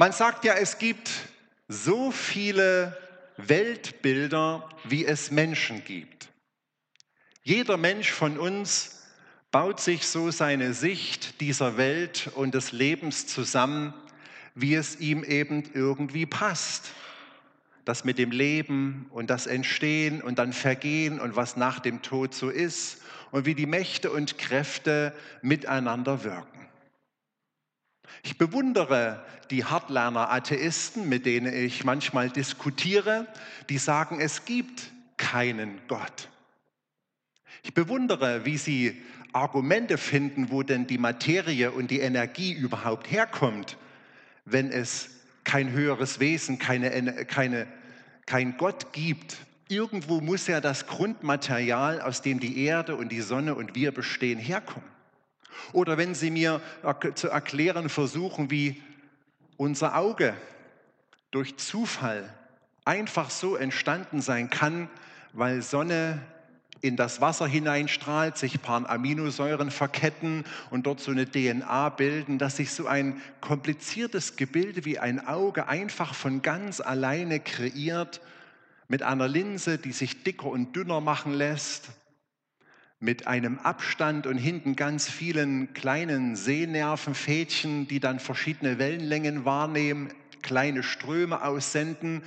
Man sagt ja, es gibt so viele Weltbilder, wie es Menschen gibt. Jeder Mensch von uns baut sich so seine Sicht dieser Welt und des Lebens zusammen, wie es ihm eben irgendwie passt. Das mit dem Leben und das Entstehen und dann Vergehen und was nach dem Tod so ist und wie die Mächte und Kräfte miteinander wirken. Ich bewundere die Hardliner Atheisten, mit denen ich manchmal diskutiere, die sagen, es gibt keinen Gott. Ich bewundere, wie sie Argumente finden, wo denn die Materie und die Energie überhaupt herkommt, wenn es kein höheres Wesen, keine, keine, kein Gott gibt. Irgendwo muss ja das Grundmaterial, aus dem die Erde und die Sonne und wir bestehen, herkommen. Oder wenn Sie mir zu erklären versuchen, wie unser Auge durch Zufall einfach so entstanden sein kann, weil Sonne in das Wasser hineinstrahlt, sich paar Aminosäuren verketten und dort so eine DNA bilden, dass sich so ein kompliziertes Gebilde wie ein Auge einfach von ganz alleine kreiert, mit einer Linse, die sich dicker und dünner machen lässt, mit einem Abstand und hinten ganz vielen kleinen Sehnervenfädchen, die dann verschiedene Wellenlängen wahrnehmen, kleine Ströme aussenden,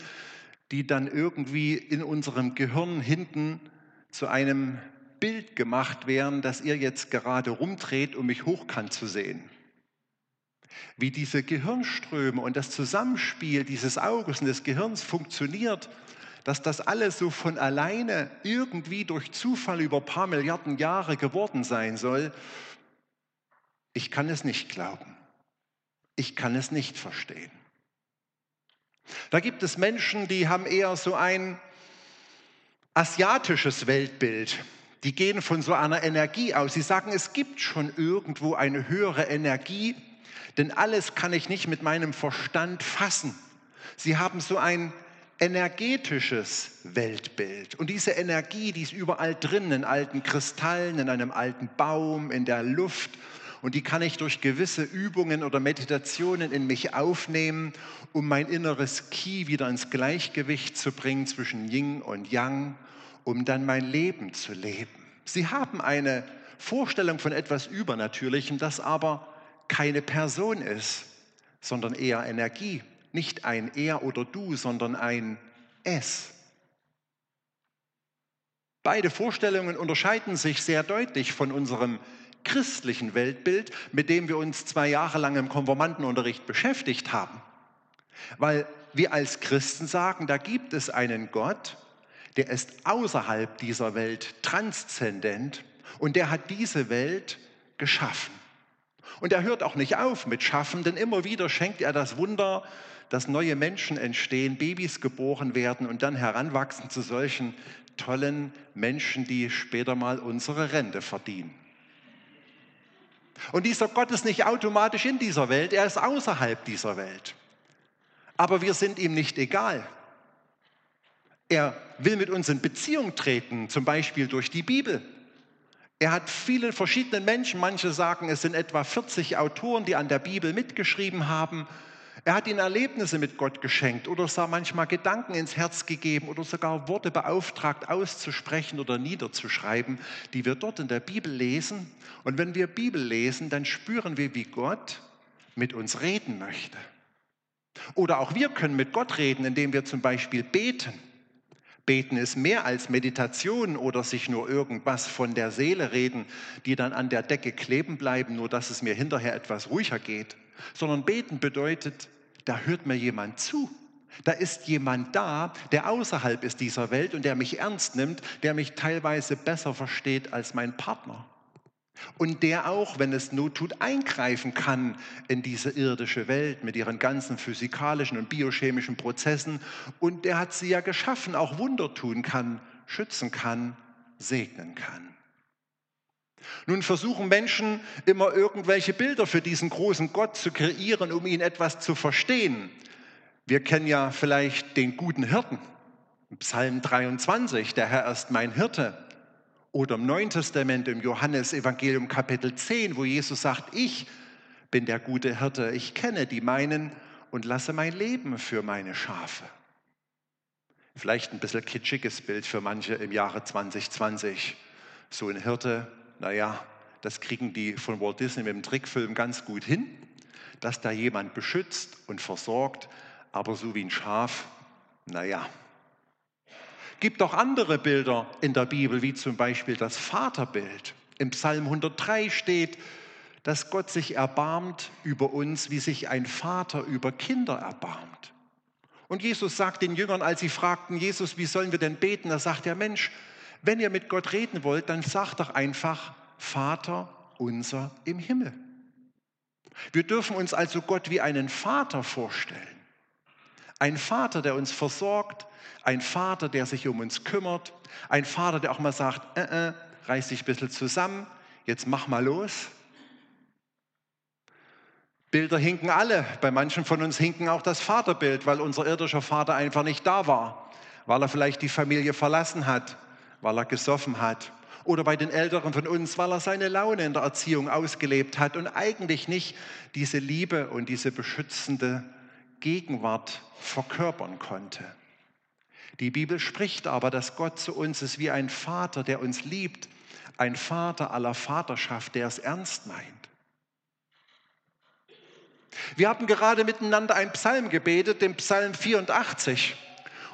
die dann irgendwie in unserem Gehirn hinten zu einem Bild gemacht werden, das ihr jetzt gerade rumdreht, um mich hochkant zu sehen. Wie diese Gehirnströme und das Zusammenspiel dieses Auges und des Gehirns funktioniert, dass das alles so von alleine irgendwie durch Zufall über ein paar Milliarden Jahre geworden sein soll, ich kann es nicht glauben. Ich kann es nicht verstehen. Da gibt es Menschen, die haben eher so ein asiatisches Weltbild. Die gehen von so einer Energie aus. Sie sagen, es gibt schon irgendwo eine höhere Energie, denn alles kann ich nicht mit meinem Verstand fassen. Sie haben so ein energetisches Weltbild. Und diese Energie, die ist überall drin, in alten Kristallen, in einem alten Baum, in der Luft. Und die kann ich durch gewisse Übungen oder Meditationen in mich aufnehmen, um mein inneres Ki wieder ins Gleichgewicht zu bringen zwischen Yin und Yang, um dann mein Leben zu leben. Sie haben eine Vorstellung von etwas Übernatürlichem, das aber keine Person ist, sondern eher Energie nicht ein Er oder Du, sondern ein Es. Beide Vorstellungen unterscheiden sich sehr deutlich von unserem christlichen Weltbild, mit dem wir uns zwei Jahre lang im Konformantenunterricht beschäftigt haben. Weil wir als Christen sagen, da gibt es einen Gott, der ist außerhalb dieser Welt transzendent und der hat diese Welt geschaffen. Und er hört auch nicht auf mit Schaffen, denn immer wieder schenkt er das Wunder, dass neue Menschen entstehen, Babys geboren werden und dann heranwachsen zu solchen tollen Menschen, die später mal unsere Rente verdienen. Und dieser Gott ist nicht automatisch in dieser Welt, er ist außerhalb dieser Welt. Aber wir sind ihm nicht egal. Er will mit uns in Beziehung treten, zum Beispiel durch die Bibel. Er hat vielen verschiedenen Menschen, manche sagen, es sind etwa 40 Autoren, die an der Bibel mitgeschrieben haben. Er hat ihnen Erlebnisse mit Gott geschenkt oder sah manchmal Gedanken ins Herz gegeben oder sogar Worte beauftragt auszusprechen oder niederzuschreiben, die wir dort in der Bibel lesen. Und wenn wir Bibel lesen, dann spüren wir, wie Gott mit uns reden möchte. Oder auch wir können mit Gott reden, indem wir zum Beispiel beten. Beten ist mehr als Meditation oder sich nur irgendwas von der Seele reden, die dann an der Decke kleben bleiben, nur dass es mir hinterher etwas ruhiger geht. Sondern beten bedeutet, da hört mir jemand zu. Da ist jemand da, der außerhalb ist dieser Welt und der mich ernst nimmt, der mich teilweise besser versteht als mein Partner. Und der auch, wenn es Not tut, eingreifen kann in diese irdische Welt mit ihren ganzen physikalischen und biochemischen Prozessen. Und der hat sie ja geschaffen, auch Wunder tun kann, schützen kann, segnen kann. Nun versuchen Menschen immer irgendwelche Bilder für diesen großen Gott zu kreieren, um ihn etwas zu verstehen. Wir kennen ja vielleicht den guten Hirten. Psalm 23, der Herr ist mein Hirte. Oder im Neuen Testament, im Johannesevangelium Kapitel 10, wo Jesus sagt, ich bin der gute Hirte, ich kenne die meinen und lasse mein Leben für meine Schafe. Vielleicht ein bisschen kitschiges Bild für manche im Jahre 2020. So ein Hirte, naja, das kriegen die von Walt Disney mit dem Trickfilm ganz gut hin, dass da jemand beschützt und versorgt, aber so wie ein Schaf, naja. Gibt auch andere Bilder in der Bibel, wie zum Beispiel das Vaterbild. Im Psalm 103 steht, dass Gott sich erbarmt über uns, wie sich ein Vater über Kinder erbarmt. Und Jesus sagt den Jüngern, als sie fragten, Jesus, wie sollen wir denn beten? Da sagt der Mensch, wenn ihr mit Gott reden wollt, dann sagt doch einfach, Vater unser im Himmel. Wir dürfen uns also Gott wie einen Vater vorstellen. Ein Vater, der uns versorgt, ein Vater, der sich um uns kümmert, ein Vater, der auch mal sagt, äh, äh, reiß dich ein bisschen zusammen, jetzt mach mal los. Bilder hinken alle. Bei manchen von uns hinken auch das Vaterbild, weil unser irdischer Vater einfach nicht da war, weil er vielleicht die Familie verlassen hat, weil er gesoffen hat. Oder bei den Älteren von uns, weil er seine Laune in der Erziehung ausgelebt hat und eigentlich nicht diese Liebe und diese beschützende Gegenwart verkörpern konnte. Die Bibel spricht aber, dass Gott zu uns ist wie ein Vater, der uns liebt, ein Vater aller Vaterschaft, der es ernst meint. Wir haben gerade miteinander einen Psalm gebetet, den Psalm 84.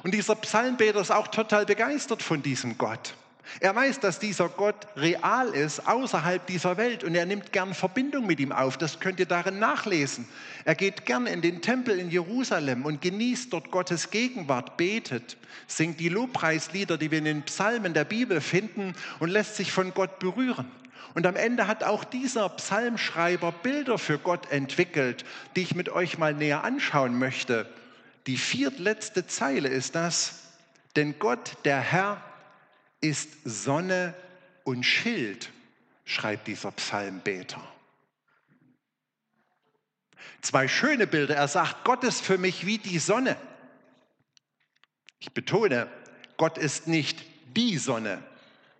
Und dieser Psalmbeter ist auch total begeistert von diesem Gott. Er weiß, dass dieser Gott real ist, außerhalb dieser Welt und er nimmt gern Verbindung mit ihm auf. Das könnt ihr darin nachlesen. Er geht gern in den Tempel in Jerusalem und genießt dort Gottes Gegenwart, betet, singt die Lobpreislieder, die wir in den Psalmen der Bibel finden und lässt sich von Gott berühren. Und am Ende hat auch dieser Psalmschreiber Bilder für Gott entwickelt, die ich mit euch mal näher anschauen möchte. Die viertletzte Zeile ist das, denn Gott, der Herr, ist Sonne und Schild, schreibt dieser Psalmbeter. Zwei schöne Bilder. Er sagt, Gott ist für mich wie die Sonne. Ich betone, Gott ist nicht die Sonne,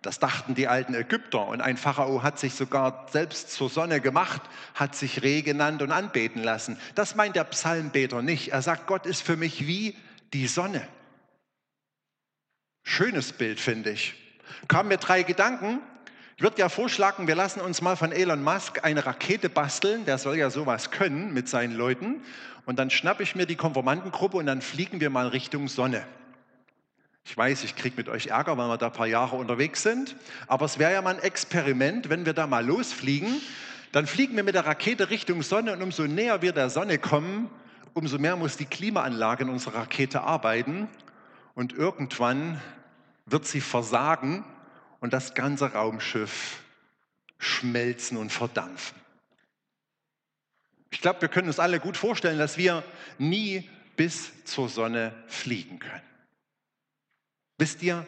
das dachten die alten Ägypter. Und ein Pharao hat sich sogar selbst zur Sonne gemacht, hat sich Reh genannt und anbeten lassen. Das meint der Psalmbeter nicht. Er sagt, Gott ist für mich wie die Sonne. Schönes Bild, finde ich. Kamen mir drei Gedanken. Ich würde ja vorschlagen, wir lassen uns mal von Elon Musk eine Rakete basteln. Der soll ja sowas können mit seinen Leuten. Und dann schnappe ich mir die Konformantengruppe und dann fliegen wir mal Richtung Sonne. Ich weiß, ich kriege mit euch Ärger, weil wir da ein paar Jahre unterwegs sind, aber es wäre ja mal ein Experiment, wenn wir da mal losfliegen. Dann fliegen wir mit der Rakete Richtung Sonne und umso näher wir der Sonne kommen, umso mehr muss die Klimaanlage in unserer Rakete arbeiten und irgendwann wird sie versagen und das ganze Raumschiff schmelzen und verdampfen. Ich glaube, wir können uns alle gut vorstellen, dass wir nie bis zur Sonne fliegen können. Wisst ihr,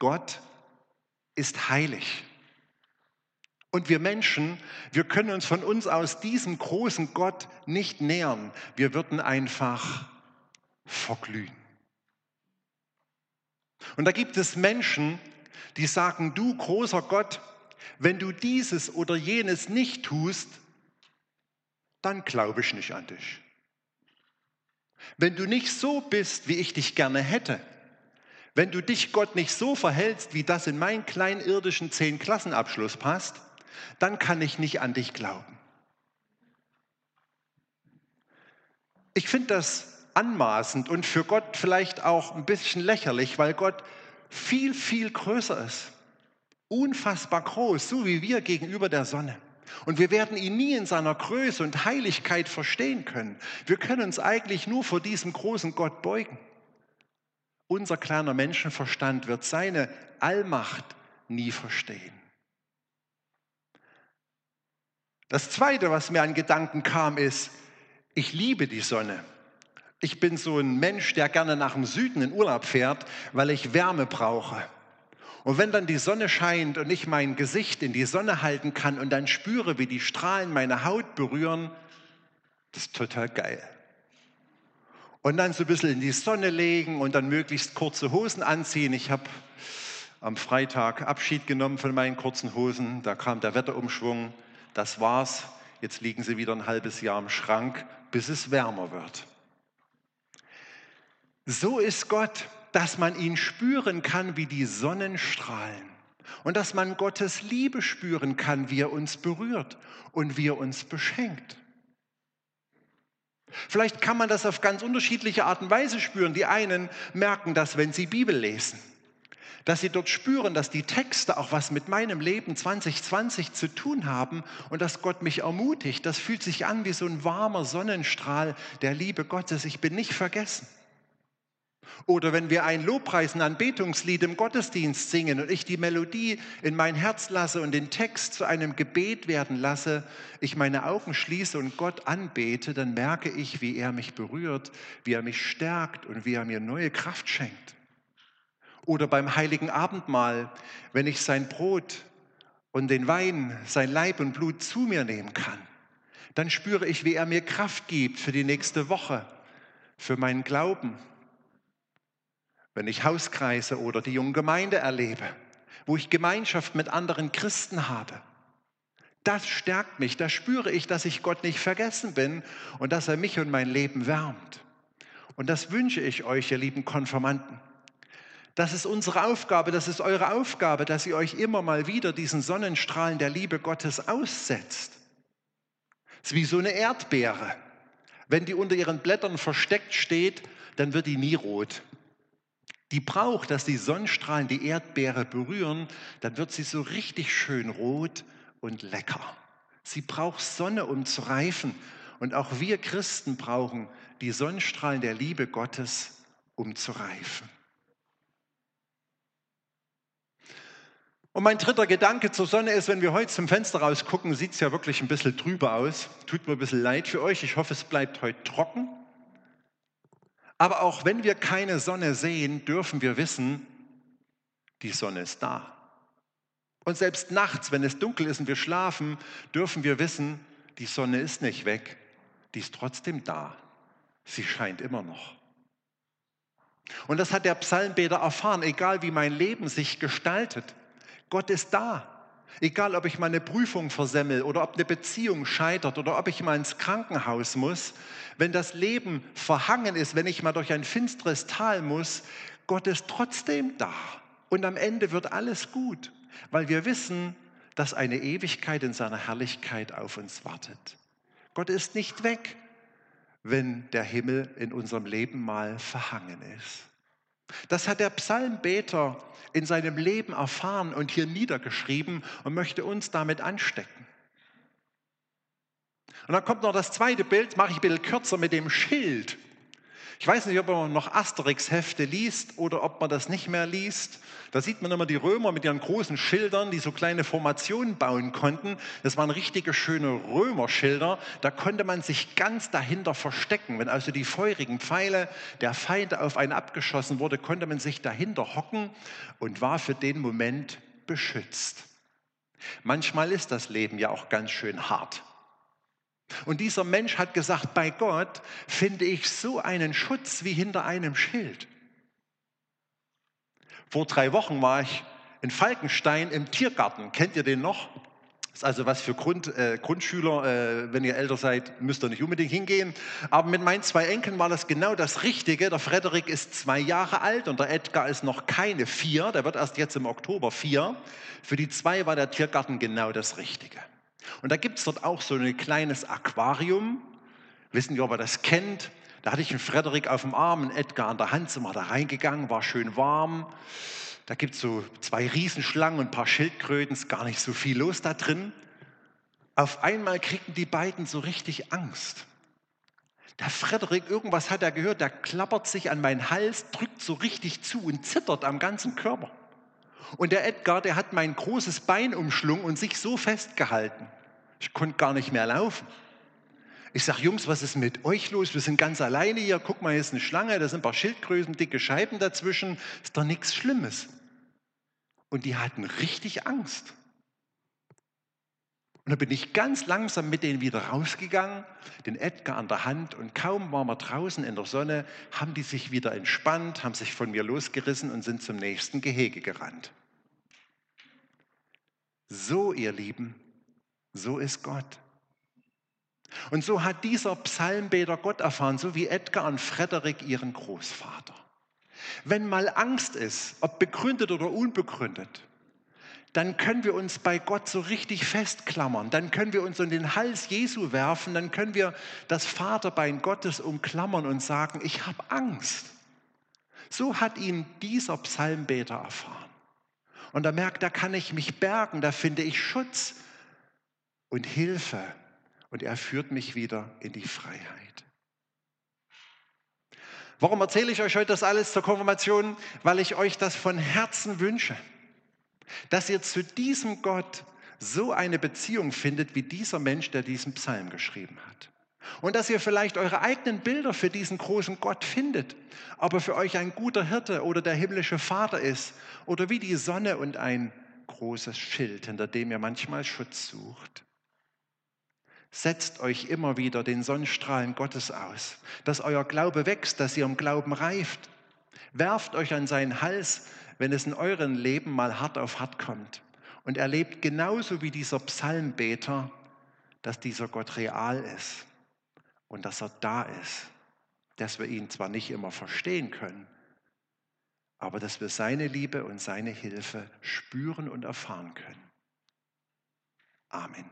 Gott ist heilig. Und wir Menschen, wir können uns von uns aus diesem großen Gott nicht nähern. Wir würden einfach verglühen. Und da gibt es Menschen, die sagen, du großer Gott, wenn du dieses oder jenes nicht tust, dann glaube ich nicht an dich. Wenn du nicht so bist, wie ich dich gerne hätte, wenn du dich Gott nicht so verhältst, wie das in meinen kleinirdischen Zehn-Klassenabschluss passt, dann kann ich nicht an dich glauben. Ich finde das anmaßend und für Gott vielleicht auch ein bisschen lächerlich, weil Gott viel, viel größer ist. Unfassbar groß, so wie wir gegenüber der Sonne. Und wir werden ihn nie in seiner Größe und Heiligkeit verstehen können. Wir können uns eigentlich nur vor diesem großen Gott beugen. Unser kleiner Menschenverstand wird seine Allmacht nie verstehen. Das Zweite, was mir an Gedanken kam, ist, ich liebe die Sonne. Ich bin so ein Mensch, der gerne nach dem Süden in Urlaub fährt, weil ich Wärme brauche. Und wenn dann die Sonne scheint und ich mein Gesicht in die Sonne halten kann und dann spüre, wie die Strahlen meine Haut berühren, das ist total geil und dann so ein bisschen in die Sonne legen und dann möglichst kurze Hosen anziehen. Ich habe am Freitag Abschied genommen von meinen kurzen Hosen. Da kam der Wetterumschwung. Das war's. Jetzt liegen sie wieder ein halbes Jahr im Schrank. bis es wärmer wird. So ist Gott, dass man ihn spüren kann wie die Sonnenstrahlen und dass man Gottes Liebe spüren kann, wie er uns berührt und wie er uns beschenkt. Vielleicht kann man das auf ganz unterschiedliche Art und Weise spüren. Die einen merken das, wenn sie Bibel lesen, dass sie dort spüren, dass die Texte auch was mit meinem Leben 2020 zu tun haben und dass Gott mich ermutigt. Das fühlt sich an wie so ein warmer Sonnenstrahl der Liebe Gottes. Ich bin nicht vergessen. Oder wenn wir ein Lobpreis, ein Anbetungslied im Gottesdienst singen und ich die Melodie in mein Herz lasse und den Text zu einem Gebet werden lasse, ich meine Augen schließe und Gott anbete, dann merke ich, wie er mich berührt, wie er mich stärkt und wie er mir neue Kraft schenkt. Oder beim heiligen Abendmahl, wenn ich sein Brot und den Wein, sein Leib und Blut zu mir nehmen kann, dann spüre ich, wie er mir Kraft gibt für die nächste Woche, für meinen Glauben, wenn ich Hauskreise oder die junge Gemeinde erlebe, wo ich Gemeinschaft mit anderen Christen habe. Das stärkt mich, da spüre ich, dass ich Gott nicht vergessen bin und dass er mich und mein Leben wärmt. Und das wünsche ich euch, ihr lieben Konformanten. Das ist unsere Aufgabe, das ist eure Aufgabe, dass ihr euch immer mal wieder diesen Sonnenstrahlen der Liebe Gottes aussetzt. Es ist wie so eine Erdbeere. Wenn die unter ihren Blättern versteckt steht, dann wird die nie rot die braucht, dass die Sonnenstrahlen die Erdbeere berühren, dann wird sie so richtig schön rot und lecker. Sie braucht Sonne, um zu reifen. Und auch wir Christen brauchen die Sonnenstrahlen der Liebe Gottes, um zu reifen. Und mein dritter Gedanke zur Sonne ist, wenn wir heute zum Fenster rausgucken, sieht es ja wirklich ein bisschen trüber aus. Tut mir ein bisschen leid für euch. Ich hoffe, es bleibt heute trocken. Aber auch wenn wir keine Sonne sehen, dürfen wir wissen, die Sonne ist da. Und selbst nachts, wenn es dunkel ist und wir schlafen, dürfen wir wissen, die Sonne ist nicht weg, die ist trotzdem da. Sie scheint immer noch. Und das hat der Psalmbeter erfahren, egal wie mein Leben sich gestaltet. Gott ist da. Egal, ob ich meine Prüfung versemmel oder ob eine Beziehung scheitert oder ob ich mal ins Krankenhaus muss, wenn das Leben verhangen ist, wenn ich mal durch ein finsteres Tal muss, Gott ist trotzdem da. Und am Ende wird alles gut, weil wir wissen, dass eine Ewigkeit in seiner Herrlichkeit auf uns wartet. Gott ist nicht weg, wenn der Himmel in unserem Leben mal verhangen ist. Das hat der Psalmbeter in seinem Leben erfahren und hier niedergeschrieben und möchte uns damit anstecken. Und dann kommt noch das zweite Bild, mache ich ein bisschen kürzer mit dem Schild. Ich weiß nicht, ob man noch Asterix-Hefte liest oder ob man das nicht mehr liest. Da sieht man immer die Römer mit ihren großen Schildern, die so kleine Formationen bauen konnten. Das waren richtige schöne Römerschilder. Da konnte man sich ganz dahinter verstecken. Wenn also die feurigen Pfeile der Feinde auf einen abgeschossen wurde, konnte man sich dahinter hocken und war für den Moment beschützt. Manchmal ist das Leben ja auch ganz schön hart. Und dieser Mensch hat gesagt, bei Gott finde ich so einen Schutz wie hinter einem Schild. Vor drei Wochen war ich in Falkenstein im Tiergarten. Kennt ihr den noch? Das ist also was für Grund, äh, Grundschüler. Äh, wenn ihr älter seid, müsst ihr nicht unbedingt hingehen. Aber mit meinen zwei Enkeln war das genau das Richtige. Der Frederik ist zwei Jahre alt und der Edgar ist noch keine vier. Der wird erst jetzt im Oktober vier. Für die zwei war der Tiergarten genau das Richtige. Und da gibt es dort auch so ein kleines Aquarium. Wissen wir, ob ihr das kennt? Da hatte ich einen Frederik auf dem Arm, einen Edgar an der Hand, sind wir da reingegangen, war schön warm. Da gibt es so zwei Riesenschlangen und ein paar Schildkröten, ist gar nicht so viel los da drin. Auf einmal kriegen die beiden so richtig Angst. Der Frederik, irgendwas hat er gehört, der klappert sich an meinen Hals, drückt so richtig zu und zittert am ganzen Körper. Und der Edgar, der hat mein großes Bein umschlungen und sich so festgehalten. Ich konnte gar nicht mehr laufen. Ich sage, Jungs, was ist mit euch los? Wir sind ganz alleine hier. Guck mal, hier ist eine Schlange, da sind ein paar Schildgrößen, dicke Scheiben dazwischen. Ist doch nichts Schlimmes. Und die hatten richtig Angst. Und dann bin ich ganz langsam mit denen wieder rausgegangen, den Edgar an der Hand und kaum waren wir draußen in der Sonne, haben die sich wieder entspannt, haben sich von mir losgerissen und sind zum nächsten Gehege gerannt. So, ihr Lieben, so ist Gott. Und so hat dieser Psalmbeter Gott erfahren, so wie Edgar und Frederik ihren Großvater. Wenn mal Angst ist, ob begründet oder unbegründet, dann können wir uns bei Gott so richtig festklammern. Dann können wir uns in den Hals Jesu werfen. Dann können wir das Vaterbein Gottes umklammern und sagen, ich habe Angst. So hat ihn dieser Psalmbeter erfahren. Und er merkt, da kann ich mich bergen, da finde ich Schutz und Hilfe. Und er führt mich wieder in die Freiheit. Warum erzähle ich euch heute das alles zur Konfirmation? Weil ich euch das von Herzen wünsche dass ihr zu diesem Gott so eine Beziehung findet wie dieser Mensch, der diesen Psalm geschrieben hat. Und dass ihr vielleicht eure eigenen Bilder für diesen großen Gott findet, ob er für euch ein guter Hirte oder der himmlische Vater ist oder wie die Sonne und ein großes Schild, hinter dem ihr manchmal Schutz sucht. Setzt euch immer wieder den Sonnenstrahlen Gottes aus, dass euer Glaube wächst, dass ihr im Glauben reift. Werft euch an seinen Hals, wenn es in eurem Leben mal hart auf hart kommt und erlebt genauso wie dieser Psalmbeter, dass dieser Gott real ist und dass er da ist, dass wir ihn zwar nicht immer verstehen können, aber dass wir seine Liebe und seine Hilfe spüren und erfahren können. Amen.